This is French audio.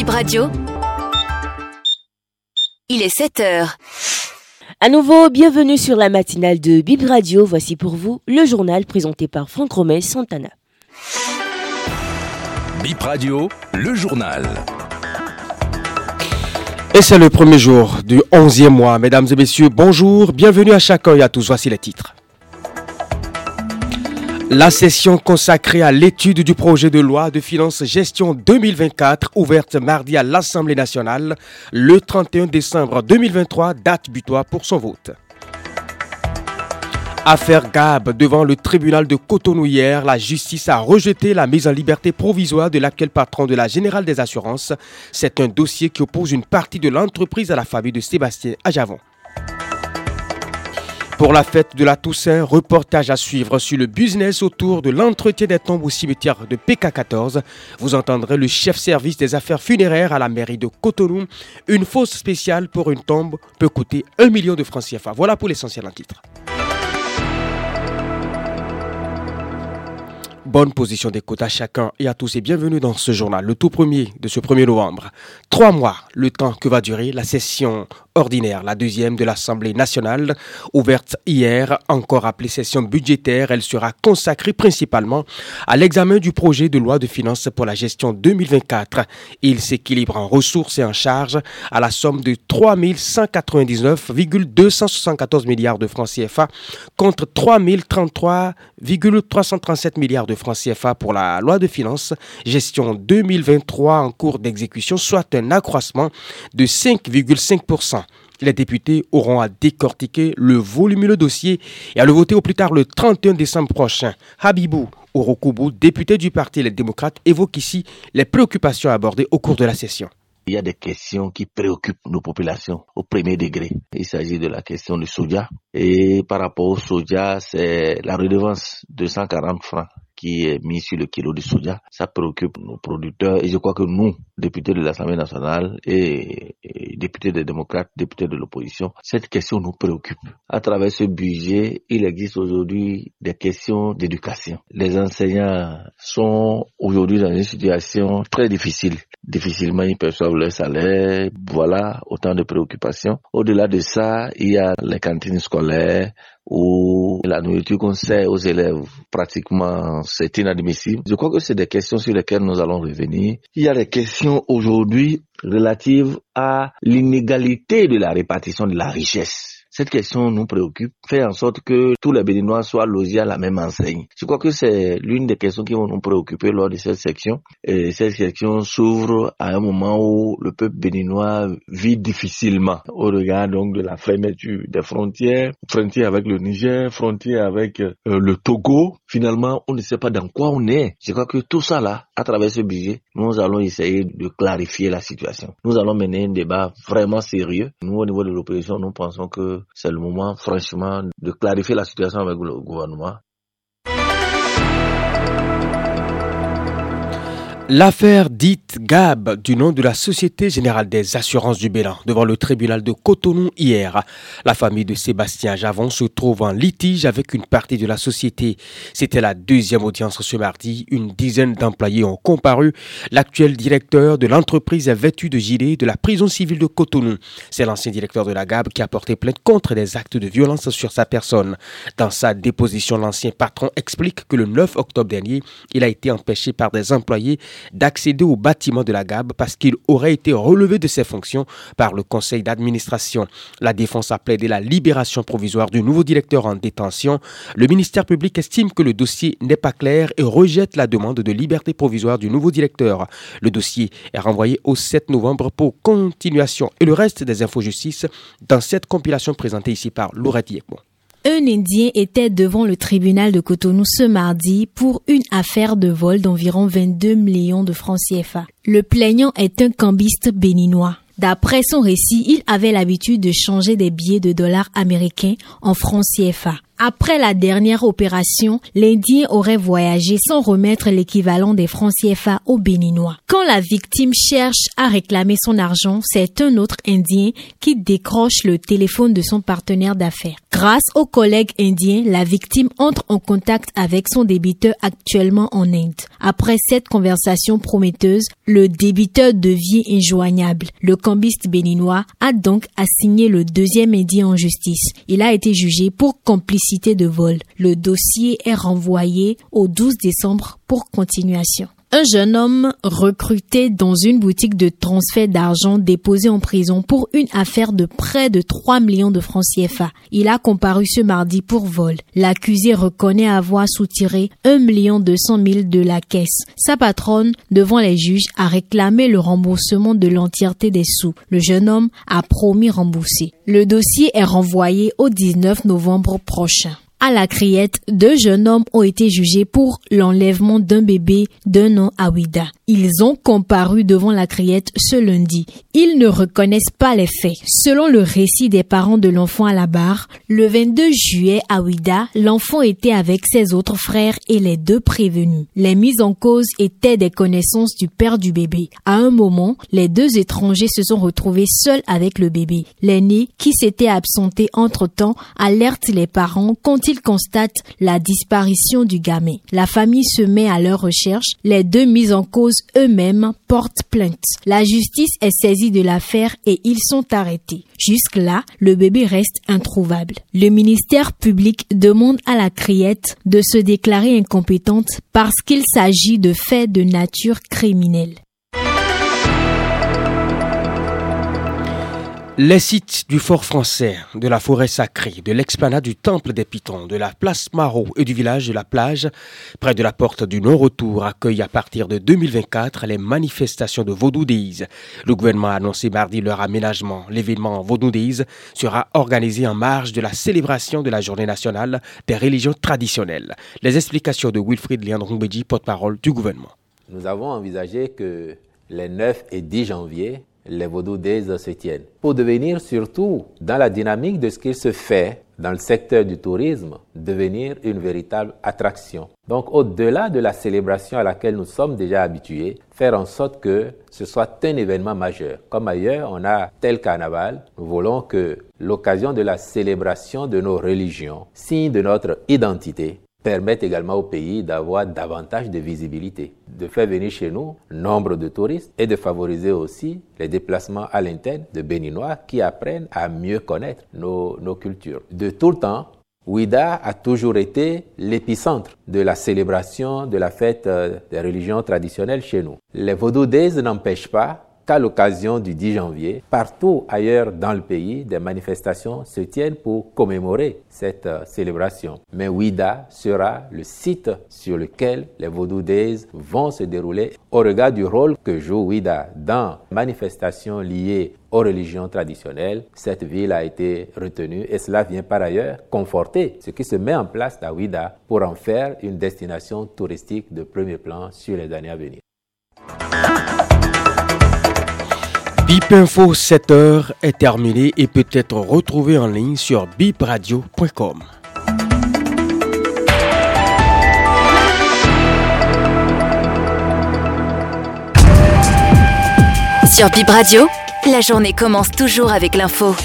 Bip Radio. Il est 7 heures. À nouveau, bienvenue sur la matinale de Bib Radio. Voici pour vous le journal présenté par Franck Romé Santana. Bip Radio, le journal. Et c'est le premier jour du 11e mois. Mesdames et messieurs, bonjour, bienvenue à chacun et à tous. Voici les titres. La session consacrée à l'étude du projet de loi de finances gestion 2024, ouverte mardi à l'Assemblée nationale, le 31 décembre 2023, date butoir pour son vote. Affaire Gab devant le tribunal de Cotonou hier, la justice a rejeté la mise en liberté provisoire de l'actuel patron de la Générale des Assurances. C'est un dossier qui oppose une partie de l'entreprise à la famille de Sébastien Ajavon. Pour la fête de la Toussaint, reportage à suivre sur le business autour de l'entretien des tombes au cimetière de PK14. Vous entendrez le chef service des affaires funéraires à la mairie de Cotonou. Une fosse spéciale pour une tombe peut coûter 1 million de francs CFA. Voilà pour l'essentiel en titre. Bonne position d'écoute à chacun et à tous et bienvenue dans ce journal, le tout premier de ce 1er novembre. Trois mois, le temps que va durer la session ordinaire, la deuxième de l'Assemblée nationale, ouverte hier, encore appelée session budgétaire. Elle sera consacrée principalement à l'examen du projet de loi de finances pour la gestion 2024. Il s'équilibre en ressources et en charges à la somme de 3 199,274 milliards de francs CFA contre 3 033,337 milliards de francs CFA pour la loi de finances gestion 2023 en cours d'exécution, soit un accroissement de 5,5%. Les députés auront à décortiquer le volumineux dossier et à le voter au plus tard le 31 décembre prochain. Habibou Orokoubou, député du Parti Les Démocrates, évoque ici les préoccupations abordées au cours de la session. Il y a des questions qui préoccupent nos populations au premier degré. Il s'agit de la question du soja. Et par rapport au soja, c'est la redevance de 140 francs qui est mis sur le kilo de soja. Ça préoccupe nos producteurs et je crois que nous, députés de l'Assemblée nationale et, députés des démocrates, députés de l'opposition, cette question nous préoccupe. À travers ce budget, il existe aujourd'hui des questions d'éducation. Les enseignants sont aujourd'hui dans une situation très difficile. Difficilement, ils perçoivent leur salaire. Voilà, autant de préoccupations. Au-delà de ça, il y a les cantines scolaires, où la nourriture qu'on sert aux élèves, pratiquement, c'est inadmissible. Je crois que c'est des questions sur lesquelles nous allons revenir. Il y a des questions aujourd'hui relatives à l'inégalité de la répartition de la richesse. Cette question nous préoccupe, fait en sorte que tous les Béninois soient logés à la même enseigne. Je crois que c'est l'une des questions qui vont nous préoccuper lors de cette section. Et cette section s'ouvre à un moment où le peuple béninois vit difficilement au regard donc de la fermeture des frontières, frontières avec le Niger, frontières avec euh, le Togo. Finalement, on ne sait pas dans quoi on est. Je crois que tout ça là, à travers ce budget, nous allons essayer de clarifier la situation. Nous allons mener un débat vraiment sérieux. Nous, au niveau de l'opposition, nous pensons que c'est le moment, franchement, de clarifier la situation avec le gouvernement L'affaire dite Gab du nom de la Société Générale des Assurances du Bénin devant le tribunal de Cotonou hier. La famille de Sébastien Javon se trouve en litige avec une partie de la société. C'était la deuxième audience ce mardi. Une dizaine d'employés ont comparu. L'actuel directeur de l'entreprise est vêtu de gilet de la prison civile de Cotonou. C'est l'ancien directeur de la Gab qui a porté plainte contre des actes de violence sur sa personne. Dans sa déposition, l'ancien patron explique que le 9 octobre dernier, il a été empêché par des employés d'accéder au bâtiment de la GAB parce qu'il aurait été relevé de ses fonctions par le conseil d'administration. La défense a plaidé la libération provisoire du nouveau directeur en détention. Le ministère public estime que le dossier n'est pas clair et rejette la demande de liberté provisoire du nouveau directeur. Le dossier est renvoyé au 7 novembre pour continuation et le reste des infos justice dans cette compilation présentée ici par Laurette Yekmo. Un Indien était devant le tribunal de Cotonou ce mardi pour une affaire de vol d'environ 22 millions de francs CFA. Le plaignant est un cambiste béninois. D'après son récit, il avait l'habitude de changer des billets de dollars américains en francs CFA. Après la dernière opération, l'Indien aurait voyagé sans remettre l'équivalent des francs CFA aux Béninois. Quand la victime cherche à réclamer son argent, c'est un autre Indien qui décroche le téléphone de son partenaire d'affaires. Grâce au collègue indien, la victime entre en contact avec son débiteur actuellement en Inde. Après cette conversation prometteuse, le débiteur devient injoignable. Le cambiste béninois a donc assigné le deuxième indien en justice. Il a été jugé pour complicité de vol. Le dossier est renvoyé au 12 décembre pour continuation. Un jeune homme recruté dans une boutique de transfert d'argent déposé en prison pour une affaire de près de 3 millions de francs CFA. Il a comparu ce mardi pour vol. L'accusé reconnaît avoir soutiré 1 million 200 000 de la caisse. Sa patronne, devant les juges, a réclamé le remboursement de l'entièreté des sous. Le jeune homme a promis rembourser. Le dossier est renvoyé au 19 novembre prochain. À la criette, deux jeunes hommes ont été jugés pour l'enlèvement d'un bébé d'un an à Ouida. Ils ont comparu devant la criette ce lundi. Ils ne reconnaissent pas les faits. Selon le récit des parents de l'enfant à la barre, le 22 juillet à Ouida, l'enfant était avec ses autres frères et les deux prévenus. Les mises en cause étaient des connaissances du père du bébé. À un moment, les deux étrangers se sont retrouvés seuls avec le bébé. L'aîné, qui s'était absenté entre-temps, alerte les parents quand ils constatent la disparition du gamin. La famille se met à leur recherche. Les deux mises en cause eux-mêmes portent plainte. La justice est saisie de l'affaire et ils sont arrêtés. Jusque-là, le bébé reste introuvable. Le ministère public demande à la criette de se déclarer incompétente parce qu'il s'agit de faits de nature criminelle. Les sites du fort français, de la forêt sacrée, de l'explanade du temple des Pitons, de la place Marot et du village de la plage, près de la porte du non-retour, accueillent à partir de 2024 les manifestations de Vaudou Le gouvernement a annoncé mardi leur aménagement. L'événement Vaudou sera organisé en marge de la célébration de la journée nationale des religions traditionnelles. Les explications de Wilfried Leandro-Mbedji, porte-parole du gouvernement. Nous avons envisagé que les 9 et 10 janvier, les vaudou se tiennent. Pour devenir surtout dans la dynamique de ce qu'il se fait dans le secteur du tourisme, devenir une véritable attraction. Donc au-delà de la célébration à laquelle nous sommes déjà habitués, faire en sorte que ce soit un événement majeur. Comme ailleurs, on a tel carnaval, nous voulons que l'occasion de la célébration de nos religions, signe de notre identité, permettent également au pays d'avoir davantage de visibilité, de faire venir chez nous nombre de touristes et de favoriser aussi les déplacements à l'interne de Béninois qui apprennent à mieux connaître nos, nos cultures. De tout le temps, Ouida a toujours été l'épicentre de la célébration de la fête euh, des religions traditionnelles chez nous. Les vaudou n'empêchent pas à l'occasion du 10 janvier, partout ailleurs dans le pays, des manifestations se tiennent pour commémorer cette euh, célébration. Mais Ouida sera le site sur lequel les Vaudou Days vont se dérouler au regard du rôle que joue Ouida dans manifestations liées aux religions traditionnelles. Cette ville a été retenue et cela vient par ailleurs conforter ce qui se met en place à Ouida pour en faire une destination touristique de premier plan sur les années à venir. Bip Info 7 heures est terminé et peut être retrouvé en ligne sur bipradio.com. Sur Bip Radio, la journée commence toujours avec l'info.